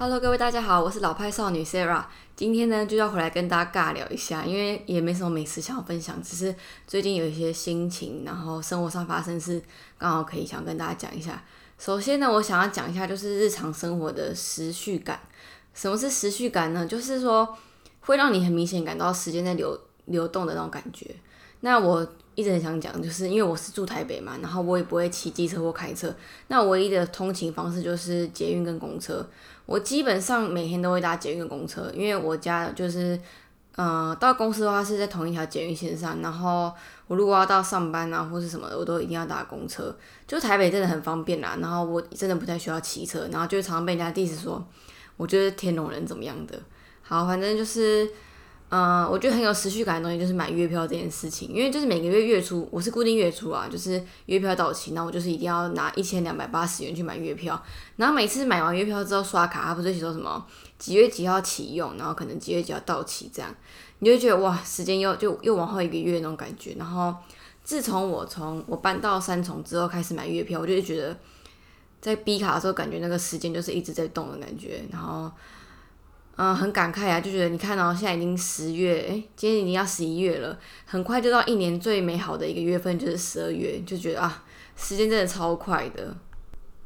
Hello，各位大家好，我是老派少女 Sarah。今天呢就要回来跟大家尬聊一下，因为也没什么美食想要分享，只是最近有一些心情，然后生活上发生事，刚好可以想跟大家讲一下。首先呢，我想要讲一下就是日常生活的时序感。什么是时序感呢？就是说会让你很明显感到时间在流流动的那种感觉。那我一直很想讲，就是因为我是住台北嘛，然后我也不会骑机车或开车，那唯一的通勤方式就是捷运跟公车。我基本上每天都会搭捷运公车，因为我家就是，呃，到公司的话是在同一条捷运线上，然后我如果要到上班啊或是什么的，我都一定要搭公车。就台北真的很方便啦，然后我真的不太需要骑车，然后就常常被人家 diss 说，我觉得天龙人怎么样的。好，反正就是。嗯，我觉得很有持续感的东西就是买月票这件事情，因为就是每个月月初我是固定月初啊，就是月票到期，那我就是一定要拿一千两百八十元去买月票，然后每次买完月票之后刷卡，它不是写说什么几月几号启用，然后可能几月几号到期这样，你就觉得哇，时间又就又往后一个月那种感觉。然后自从我从我搬到三重之后开始买月票，我就觉得在逼卡的时候感觉那个时间就是一直在动的感觉，然后。嗯，很感慨啊，就觉得你看到现在已经十月，诶，今天已经要十一月了，很快就到一年最美好的一个月份，就是十二月，就觉得啊，时间真的超快的。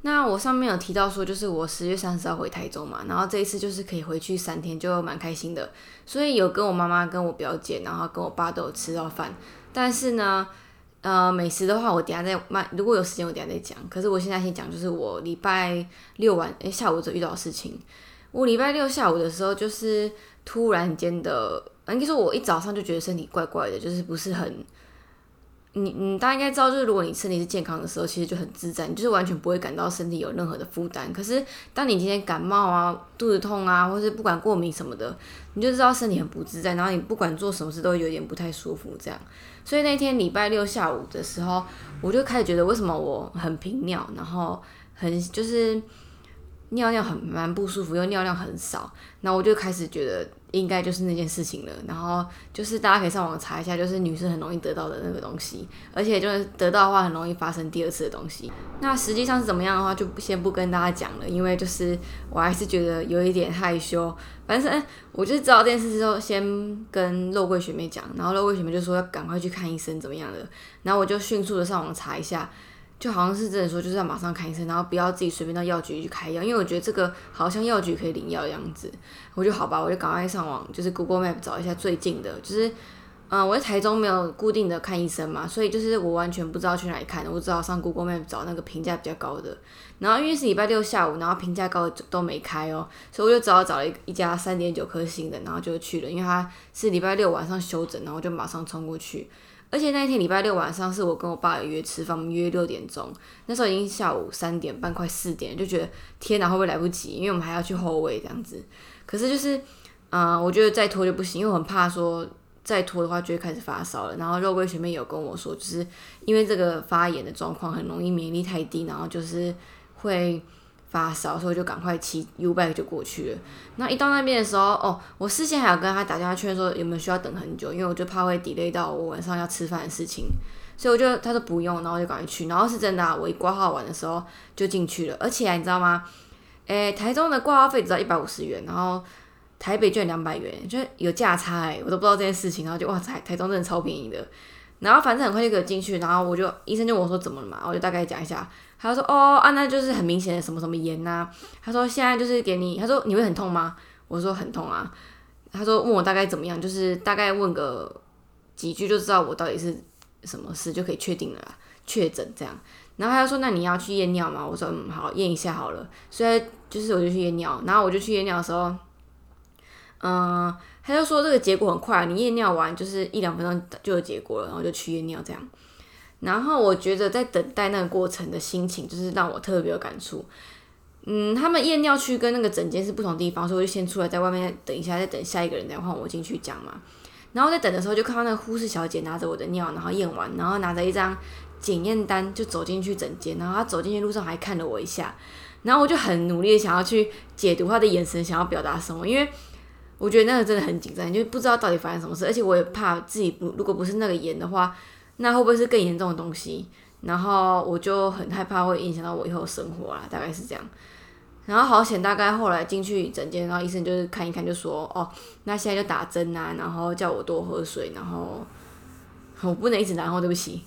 那我上面有提到说，就是我十月三十号回台中嘛，然后这一次就是可以回去三天，就蛮开心的。所以有跟我妈妈、跟我表姐，然后跟我爸都有吃到饭。但是呢，呃，美食的话，我等下再慢，如果有时间我等下再讲。可是我现在先讲，就是我礼拜六晚诶下午就遇到的事情。我礼拜六下午的时候，就是突然间的，应该说，我一早上就觉得身体怪怪的，就是不是很，你你大家应该知道，就是如果你身体是健康的时候，其实就很自在，你就是完全不会感到身体有任何的负担。可是当你今天感冒啊、肚子痛啊，或是不管过敏什么的，你就知道身体很不自在，然后你不管做什么事都有点不太舒服这样。所以那天礼拜六下午的时候，我就开始觉得为什么我很频尿，然后很就是。尿尿很蛮不舒服，又尿量很少，那我就开始觉得应该就是那件事情了。然后就是大家可以上网查一下，就是女生很容易得到的那个东西，而且就是得到的话很容易发生第二次的东西。那实际上是怎么样的话，就先不跟大家讲了，因为就是我还是觉得有一点害羞。反正我就知道这件事之后，先跟肉桂学妹讲，然后肉桂学妹就说要赶快去看医生怎么样的，然后我就迅速的上网查一下。就好像是真的说，就是要马上看医生，然后不要自己随便到药局去开药，因为我觉得这个好像药局可以领药的样子。我就好吧，我就赶快上网，就是 Google Map 找一下最近的，就是，嗯，我在台中没有固定的看医生嘛，所以就是我完全不知道去哪里看，我只好上 Google Map 找那个评价比较高的。然后因为是礼拜六下午，然后评价高的都没开哦，所以我就只好找了一一家三点九颗星的，然后就去了，因为它是礼拜六晚上休诊，然后就马上冲过去。而且那一天礼拜六晚上是我跟我爸约吃饭，我们约六点钟，那时候已经下午三点半快四点，就觉得天哪会不会来不及？因为我们还要去后位这样子。可是就是，嗯，我觉得再拖就不行，因为我很怕说再拖的话就会开始发烧了。然后肉桂学妹有跟我说，就是因为这个发炎的状况很容易免疫力太低，然后就是会。发烧，所以就赶快骑 U bike 就过去了。那一到那边的时候，哦，我事先还有跟他打电话确认说有没有需要等很久，因为我就怕会 delay 到我晚上要吃饭的事情。所以我就他说不用，然后就赶快去。然后是真的，啊我一挂号完的时候就进去了。而且你知道吗？诶，台中的挂号费只要一百五十元，然后台北就两百元，就有价差诶，我都不知道这件事情。然后就哇台台中真的超便宜的。然后反正很快就可以进去，然后我就医生就问我说怎么了嘛，我就大概讲一下。他说：“哦，啊，那就是很明显的什么什么炎呐。”他说：“现在就是给你。”他说：“你会很痛吗？”我说：“很痛啊。”他说：“问我大概怎么样，就是大概问个几句就知道我到底是什么事，就可以确定了确诊这样。”然后他就说：“那你要去验尿吗？”我说：“嗯，好，验一下好了。”所以就是我就去验尿，然后我就去验尿的时候，嗯，他就说这个结果很快，你验尿完就是一两分钟就有结果了，然后就去验尿这样。然后我觉得在等待那个过程的心情，就是让我特别有感触。嗯，他们验尿区跟那个诊间是不同地方，所以我就先出来在外面等一下，再等下一个人再换我进去讲嘛。然后在等的时候，就看到那个护士小姐拿着我的尿，然后验完，然后拿着一张检验单就走进去诊间。然后她走进去路上还看了我一下，然后我就很努力的想要去解读她的眼神，想要表达什么，因为我觉得那个真的很紧张，就不知道到底发生什么事，而且我也怕自己不，如果不是那个炎的话。那会不会是更严重的东西？然后我就很害怕会影响到我以后生活啦，大概是这样。然后好险，大概后来进去诊间，然后医生就是看一看，就说哦，那现在就打针啊，然后叫我多喝水，然后我不能一直然后对不起，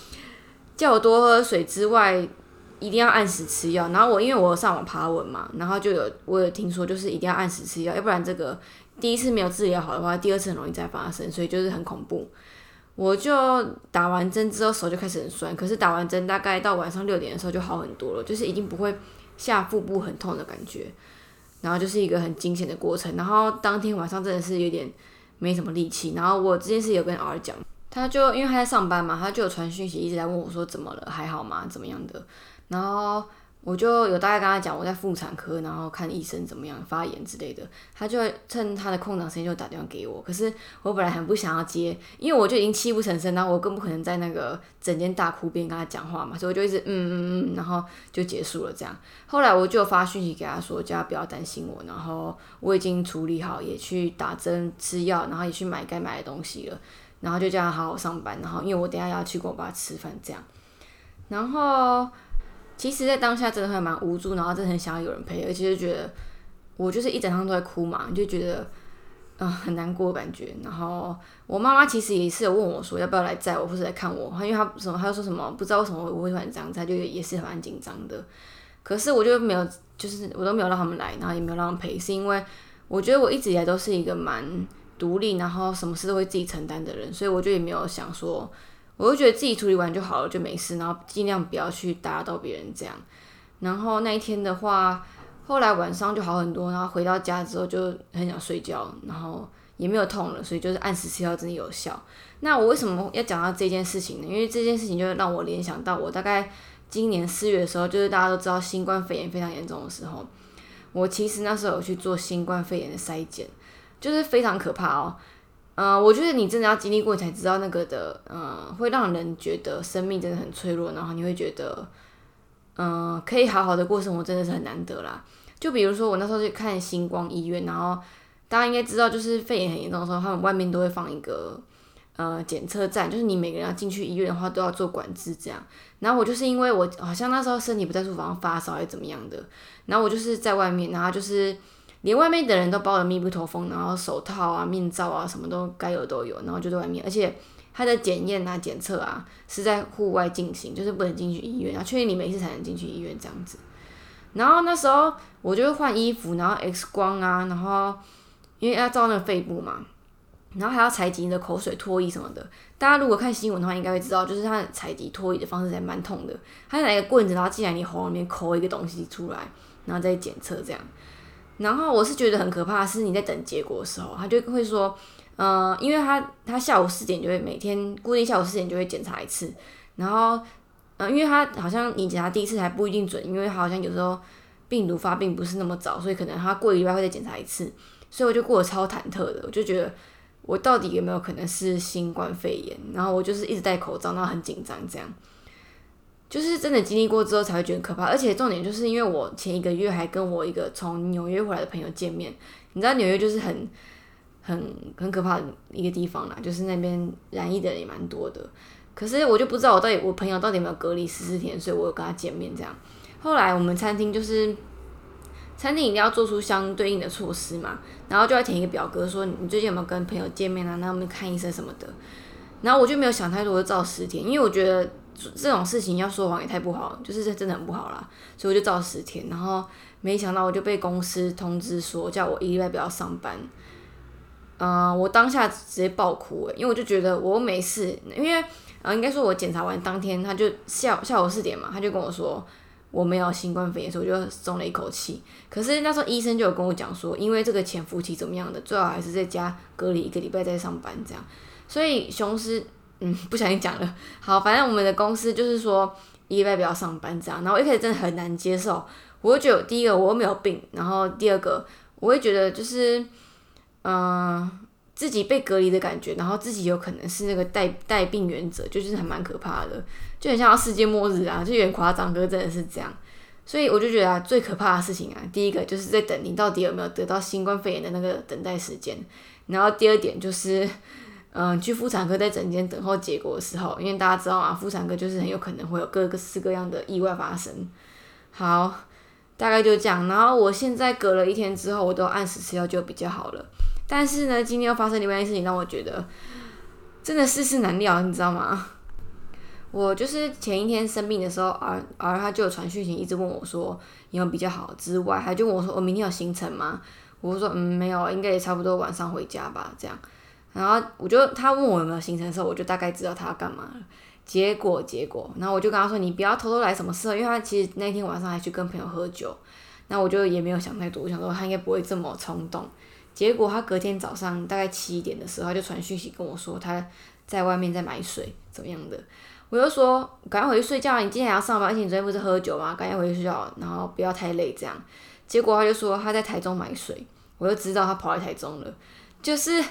叫我多喝水之外，一定要按时吃药。然后我因为我有上网爬文嘛，然后就有我有听说，就是一定要按时吃药，要不然这个第一次没有治疗好的话，第二次很容易再发生，所以就是很恐怖。我就打完针之后手就开始很酸，可是打完针大概到晚上六点的时候就好很多了，就是已经不会。下腹部很痛的感觉，然后就是一个很惊险的过程。然后当天晚上真的是有点没什么力气。然后我这件事有跟 R 讲，他就因为他在上班嘛，他就有传讯息一直在问我说怎么了，还好吗？怎么样的？然后。我就有大概跟他讲我在妇产科，然后看医生怎么样发炎之类的，他就趁他的空档时间就打电话给我。可是我本来很不想要接，因为我就已经泣不成声，然后我更不可能在那个整间大哭边跟他讲话嘛，所以我就一直嗯嗯嗯，然后就结束了这样。后来我就发讯息给他说，叫他不要担心我，然后我已经处理好，也去打针吃药，然后也去买该买的东西了，然后就叫他好好上班，然后因为我等下要去跟我爸吃饭这样，然后。其实，在当下真的会蛮无助，然后真的很想要有人陪，而且就觉得我就是一整趟都在哭嘛，就觉得嗯很难过感觉。然后我妈妈其实也是有问我说要不要来载我，或者来看我，因为她什么，她说什么不知道为什么我会突然这样，她就也是蛮紧张的。可是我就没有，就是我都没有让他们来，然后也没有让他们陪，是因为我觉得我一直以来都是一个蛮独立，然后什么事都会自己承担的人，所以我就也没有想说。我就觉得自己处理完就好了，就没事，然后尽量不要去打扰到别人这样。然后那一天的话，后来晚上就好很多，然后回到家之后就很想睡觉，然后也没有痛了，所以就是按时吃药真的有效。那我为什么要讲到这件事情呢？因为这件事情就让我联想到我大概今年四月的时候，就是大家都知道新冠肺炎非常严重的时候，我其实那时候有去做新冠肺炎的筛检，就是非常可怕哦。嗯，我觉得你真的要经历过才知道那个的，嗯，会让人觉得生命真的很脆弱，然后你会觉得，嗯，可以好好的过生活真的是很难得啦。就比如说我那时候去看星光医院，然后大家应该知道，就是肺炎很严重的时候，他们外面都会放一个呃检测站，就是你每个人要进去医院的话都要做管制这样。然后我就是因为我好像那时候身体不在舒服，发烧还是怎么样的，然后我就是在外面，然后就是。连外面的人都包的密不透风，然后手套啊、面罩啊，什么都该有都有，然后就在外面。而且他的检验啊、检测啊是在户外进行，就是不能进去医院然后，确定你没事才能进去医院这样子。然后那时候我就换衣服，然后 X 光啊，然后因为要照那个肺部嘛，然后还要采集你的口水、唾液什么的。大家如果看新闻的话，应该会知道，就是他采集唾液的方式还蛮痛的，他拿一个棍子，然后进来你喉咙里面抠一个东西出来，然后再检测这样。然后我是觉得很可怕，是你在等结果的时候，他就会说，呃，因为他他下午四点就会每天固定下午四点就会检查一次，然后，呃，因为他好像你检查第一次还不一定准，因为好像有时候病毒发病不是那么早，所以可能他过一礼拜会再检查一次，所以我就过得超忐忑的，我就觉得我到底有没有可能是新冠肺炎，然后我就是一直戴口罩，然后很紧张这样。就是真的经历过之后才会觉得可怕，而且重点就是因为我前一个月还跟我一个从纽约回来的朋友见面，你知道纽约就是很很很可怕的一个地方啦，就是那边染疫的人也蛮多的。可是我就不知道我到底我朋友到底有没有隔离十四天，所以我有跟他见面这样。后来我们餐厅就是餐厅一定要做出相对应的措施嘛，然后就要填一个表格说你最近有没有跟朋友见面啊，那我们看医生什么的。然后我就没有想太多，就照十天，因为我觉得。这种事情要说谎也太不好，就是这真的很不好啦，所以我就照十天，然后没想到我就被公司通知说叫我一礼拜不要上班，嗯，我当下直接爆哭诶，因为我就觉得我没事，因为呃应该说我检查完当天他就下下午四点嘛，他就跟我说我没有新冠肺炎，所以我就松了一口气。可是那时候医生就有跟我讲说，因为这个潜伏期怎么样的，最好还是在家隔离一个礼拜再上班这样，所以雄狮。嗯，不小心讲了。好，反正我们的公司就是说一礼拜不要上班这样。然后一开始真的很难接受，我会觉得第一个我又没有病，然后第二个我会觉得就是，嗯，自己被隔离的感觉，然后自己有可能是那个带带病原者，就是还蛮可怕的，就很像世界末日啊，就有点夸张，可是真的是这样。所以我就觉得啊，最可怕的事情啊，第一个就是在等你到底有没有得到新冠肺炎的那个等待时间，然后第二点就是。嗯，去妇产科在诊间等候结果的时候，因为大家知道啊，妇产科就是很有可能会有各个式各样的意外发生。好，大概就这样。然后我现在隔了一天之后，我都按时吃药就比较好了。但是呢，今天又发生另外一件事情，让我觉得真的世事难料，你知道吗？我就是前一天生病的时候，而而他就有传讯息，一直问我说有没有比较好。之外，还就问我说我明天有行程吗？我说嗯没有，应该也差不多晚上回家吧这样。然后我就他问我有没有行程的时候，我就大概知道他要干嘛了。结果结果，然后我就跟他说你不要偷偷来什么事，因为他其实那天晚上还去跟朋友喝酒。那我就也没有想太多，我想说他应该不会这么冲动。结果他隔天早上大概七点的时候，他就传讯息跟我说他在外面在买水怎么样的。我就说赶快回去睡觉，你今天还要上班，而且你昨天不是喝酒吗？赶快回去睡觉，然后不要太累这样。结果他就说他在台中买水，我就知道他跑来台中了。就是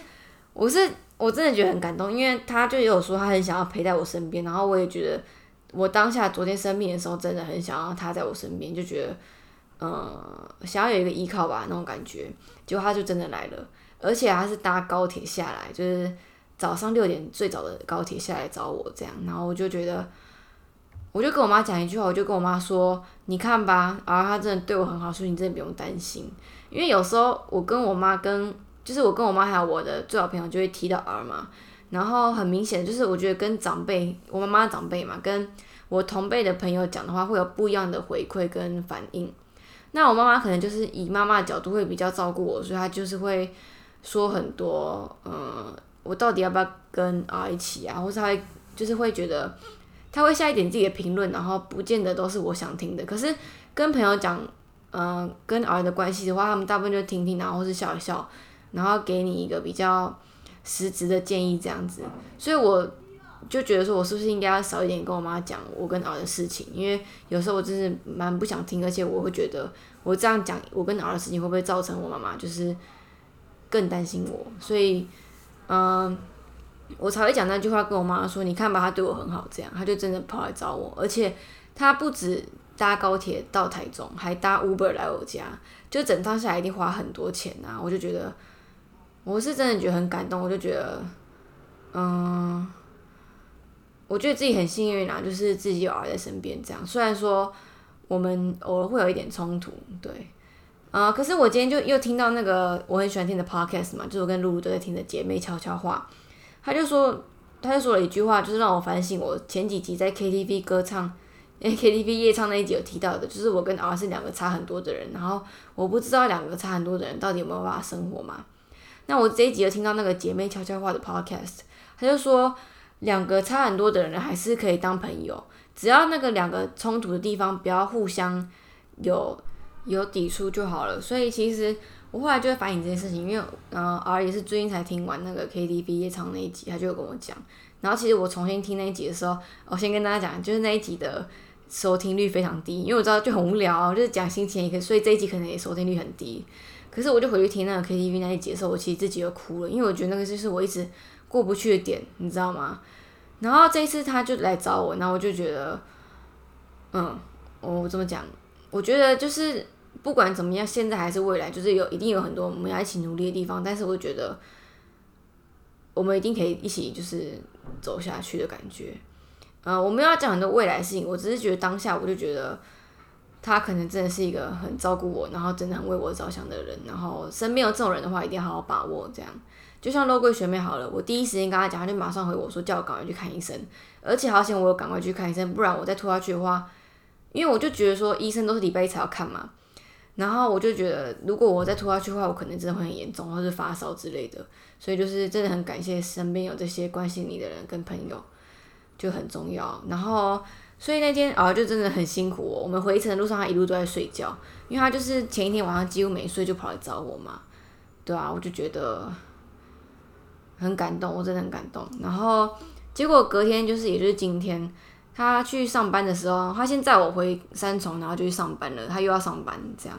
我是我真的觉得很感动，因为他就有说他很想要陪在我身边，然后我也觉得我当下昨天生病的时候真的很想要他在我身边，就觉得呃想要有一个依靠吧那种感觉。结果他就真的来了，而且他是搭高铁下来，就是。早上六点最早的高铁下来找我，这样，然后我就觉得，我就跟我妈讲一句话，我就跟我妈说：“你看吧，啊，他真的对我很好，所以你真的不用担心。”因为有时候我跟我妈跟，就是我跟我妈还有我的最好朋友就会提到儿嘛，然后很明显就是我觉得跟长辈，我妈妈长辈嘛，跟我同辈的朋友讲的话会有不一样的回馈跟反应。那我妈妈可能就是以妈妈的角度会比较照顾我，所以她就是会说很多，嗯。我到底要不要跟儿一起啊？或是她会就是会觉得她会下一点自己的评论，然后不见得都是我想听的。可是跟朋友讲，嗯，跟儿的关系的话，他们大部分就听听，然后或是笑一笑，然后给你一个比较实质的建议这样子。所以我就觉得说，我是不是应该要少一点跟我妈讲我跟儿的事情？因为有时候我真是蛮不想听，而且我会觉得我这样讲我跟儿的事情会不会造成我妈妈就是更担心我？所以。嗯，我才会讲那句话跟我妈说，你看吧，他对我很好，这样他就真的跑来找我，而且他不止搭高铁到台中，还搭 Uber 来我家，就整趟下来一定花很多钱啊！我就觉得，我是真的觉得很感动，我就觉得，嗯，我觉得自己很幸运啊，就是自己有儿在身边，这样虽然说我们偶尔会有一点冲突，对。啊！可是我今天就又听到那个我很喜欢听的 podcast 嘛，就是我跟露露都在听的姐妹悄悄话。他就说，他就说了一句话，就是让我反省我前几集在 KTV 歌唱，哎 KTV 夜唱那一集有提到的，就是我跟 R 是两个差很多的人。然后我不知道两个差很多的人到底有没有办法生活嘛？那我这一集又听到那个姐妹悄悄话的 podcast，他就说两个差很多的人还是可以当朋友，只要那个两个冲突的地方不要互相有。有抵触就好了，所以其实我后来就会反映这件事情，因为嗯，R 也是最近才听完那个 KTV 夜唱那一集，他就跟我讲，然后其实我重新听那一集的时候，我先跟大家讲，就是那一集的收听率非常低，因为我知道就很无聊，就是讲心情，可所以这一集可能也收听率很低。可是我就回去听那个 KTV 那一集的时候，我其实自己又哭了，因为我觉得那个就是我一直过不去的点，你知道吗？然后这一次他就来找我，然后我就觉得，嗯，我怎么讲？我觉得就是。不管怎么样，现在还是未来，就是有一定有很多我们要一起努力的地方。但是我觉得，我们一定可以一起就是走下去的感觉。呃，我们要讲很多未来的事情，我只是觉得当下我就觉得他可能真的是一个很照顾我，然后真的很为我着想的人。然后身边有这种人的话，一定要好好把握。这样，就像肉桂学妹好了，我第一时间跟她讲，她就马上回我说叫我赶快去看医生。而且好险我有赶快去看医生，不然我再拖下去的话，因为我就觉得说医生都是礼拜一才要看嘛。然后我就觉得，如果我再拖下去的话，我可能真的会很严重，或是发烧之类的。所以就是真的很感谢身边有这些关心你的人跟朋友，就很重要。然后，所以那天啊，就真的很辛苦。我们回程的路上，他一路都在睡觉，因为他就是前一天晚上几乎没睡，就跑来找我嘛。对啊，我就觉得很感动，我真的很感动。然后结果隔天就是，也就是今天。他去上班的时候，他先载我回三重，然后就去上班了。他又要上班，这样。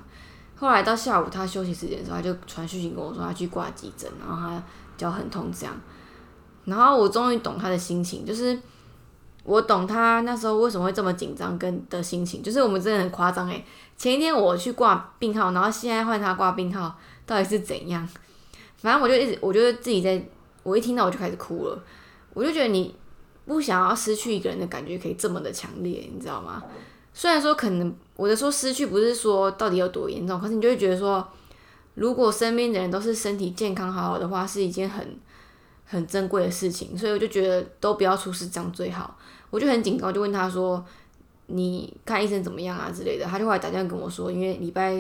后来到下午他休息时间的时候，他就传讯息跟我说他去挂急诊，然后他脚很痛这样。然后我终于懂他的心情，就是我懂他那时候为什么会这么紧张跟的心情。就是我们真的很夸张诶，前一天我去挂病号，然后现在换他挂病号，到底是怎样？反正我就一直，我觉得自己在，我一听到我就开始哭了，我就觉得你。不想要失去一个人的感觉可以这么的强烈，你知道吗？虽然说可能我的说失去不是说到底有多严重，可是你就会觉得说，如果身边的人都是身体健康好好的话，是一件很很珍贵的事情，所以我就觉得都不要出事这样最好。我就很紧张，就问他说：“你看医生怎么样啊之类的？”他就后来打电话跟我说，因为礼拜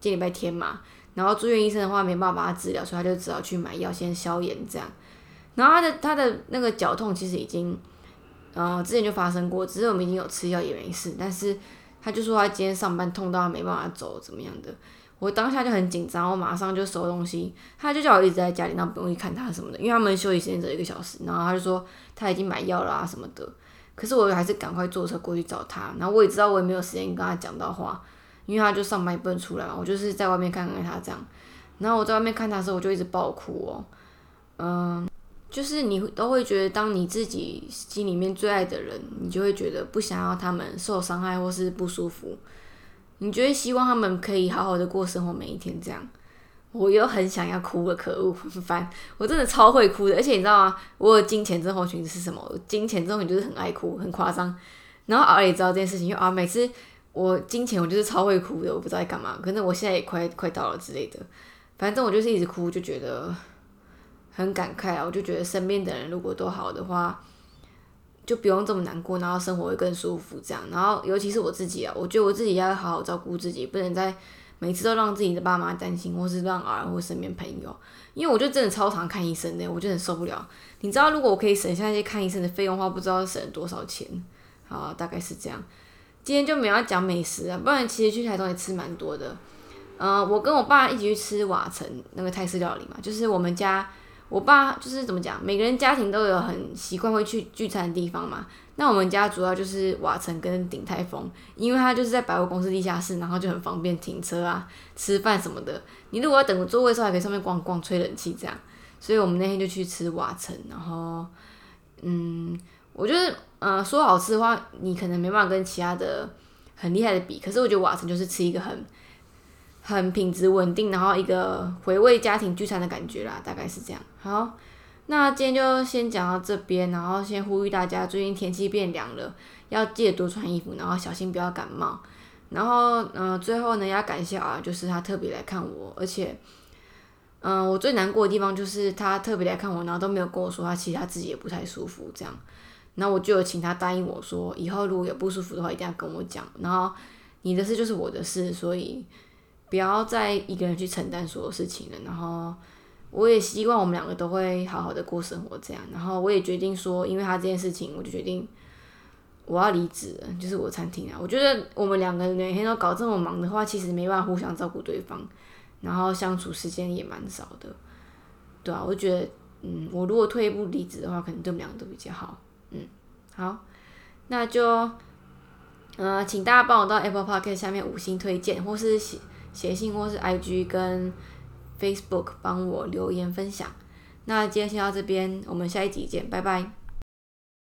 今礼拜天嘛，然后住院医生的话没办法把他治疗，所以他就只好去买药先消炎这样。然后他的他的那个脚痛其实已经，呃，之前就发生过，只是我们已经有吃药也没事。但是他就说他今天上班痛到他没办法走，怎么样的？我当下就很紧张，我马上就收东西。他就叫我一直在家里，然后不用去看他什么的，因为他们休息时间只有一个小时。然后他就说他已经买药了啊什么的。可是我还是赶快坐车过去找他。然后我也知道我也没有时间跟他讲到话，因为他就上班也不能出来嘛。我就是在外面看看他这样。然后我在外面看他的时候，我就一直爆哭哦，嗯。就是你都会觉得，当你自己心里面最爱的人，你就会觉得不想要他们受伤害或是不舒服，你就会希望他们可以好好的过生活每一天。这样，我又很想要哭了，可恶，很烦，我真的超会哭的。而且你知道吗？我有金钱症候群是什么？金钱症候群就是很爱哭，很夸张。然后儿也知道这件事情，因为啊，每次我金钱我就是超会哭的，我不知道在干嘛。可能我现在也快快到了之类的，反正我就是一直哭，就觉得。很感慨啊！我就觉得身边的人如果都好的话，就不用这么难过，然后生活会更舒服。这样，然后尤其是我自己啊，我觉得我自己要好好照顾自己，不能再每次都让自己的爸妈担心，或是让儿或身边朋友。因为我就真的超常看医生的，我就很受不了。你知道，如果我可以省下那些看医生的费用的话，不知道省了多少钱。好，大概是这样。今天就没有讲美食啊，不然其实去台东也吃蛮多的。嗯，我跟我爸一起去吃瓦城那个泰式料理嘛，就是我们家。我爸就是怎么讲，每个人家庭都有很习惯会去聚餐的地方嘛。那我们家主要就是瓦城跟鼎泰丰，因为它就是在百货公司地下室，然后就很方便停车啊、吃饭什么的。你如果要等个座位的时候，还可以上面逛逛、吹冷气这样。所以我们那天就去吃瓦城，然后，嗯，我觉得，呃，说好吃的话，你可能没办法跟其他的很厉害的比。可是我觉得瓦城就是吃一个很。很品质稳定，然后一个回味家庭聚餐的感觉啦，大概是这样。好，那今天就先讲到这边，然后先呼吁大家，最近天气变凉了，要记得多穿衣服，然后小心不要感冒。然后，嗯，最后呢，要感谢啊，就是他特别来看我，而且，嗯，我最难过的地方就是他特别来看我，然后都没有跟我说他其实他自己也不太舒服这样。那我就请他答应我说，以后如果有不舒服的话，一定要跟我讲。然后你的事就是我的事，所以。不要再一个人去承担所有事情了。然后，我也希望我们两个都会好好的过生活，这样。然后，我也决定说，因为他这件事情，我就决定我要离职了，就是我餐厅啊。我觉得我们两个每天都搞这么忙的话，其实没办法互相照顾对方，然后相处时间也蛮少的，对啊，我觉得，嗯，我如果退一步离职的话，可能对我们两个都比较好。嗯，好，那就，呃，请大家帮我到 Apple Park 下面五星推荐，或是。写信或是 IG 跟 Facebook 帮我留言分享。那今天先到这边，我们下一集见，拜拜。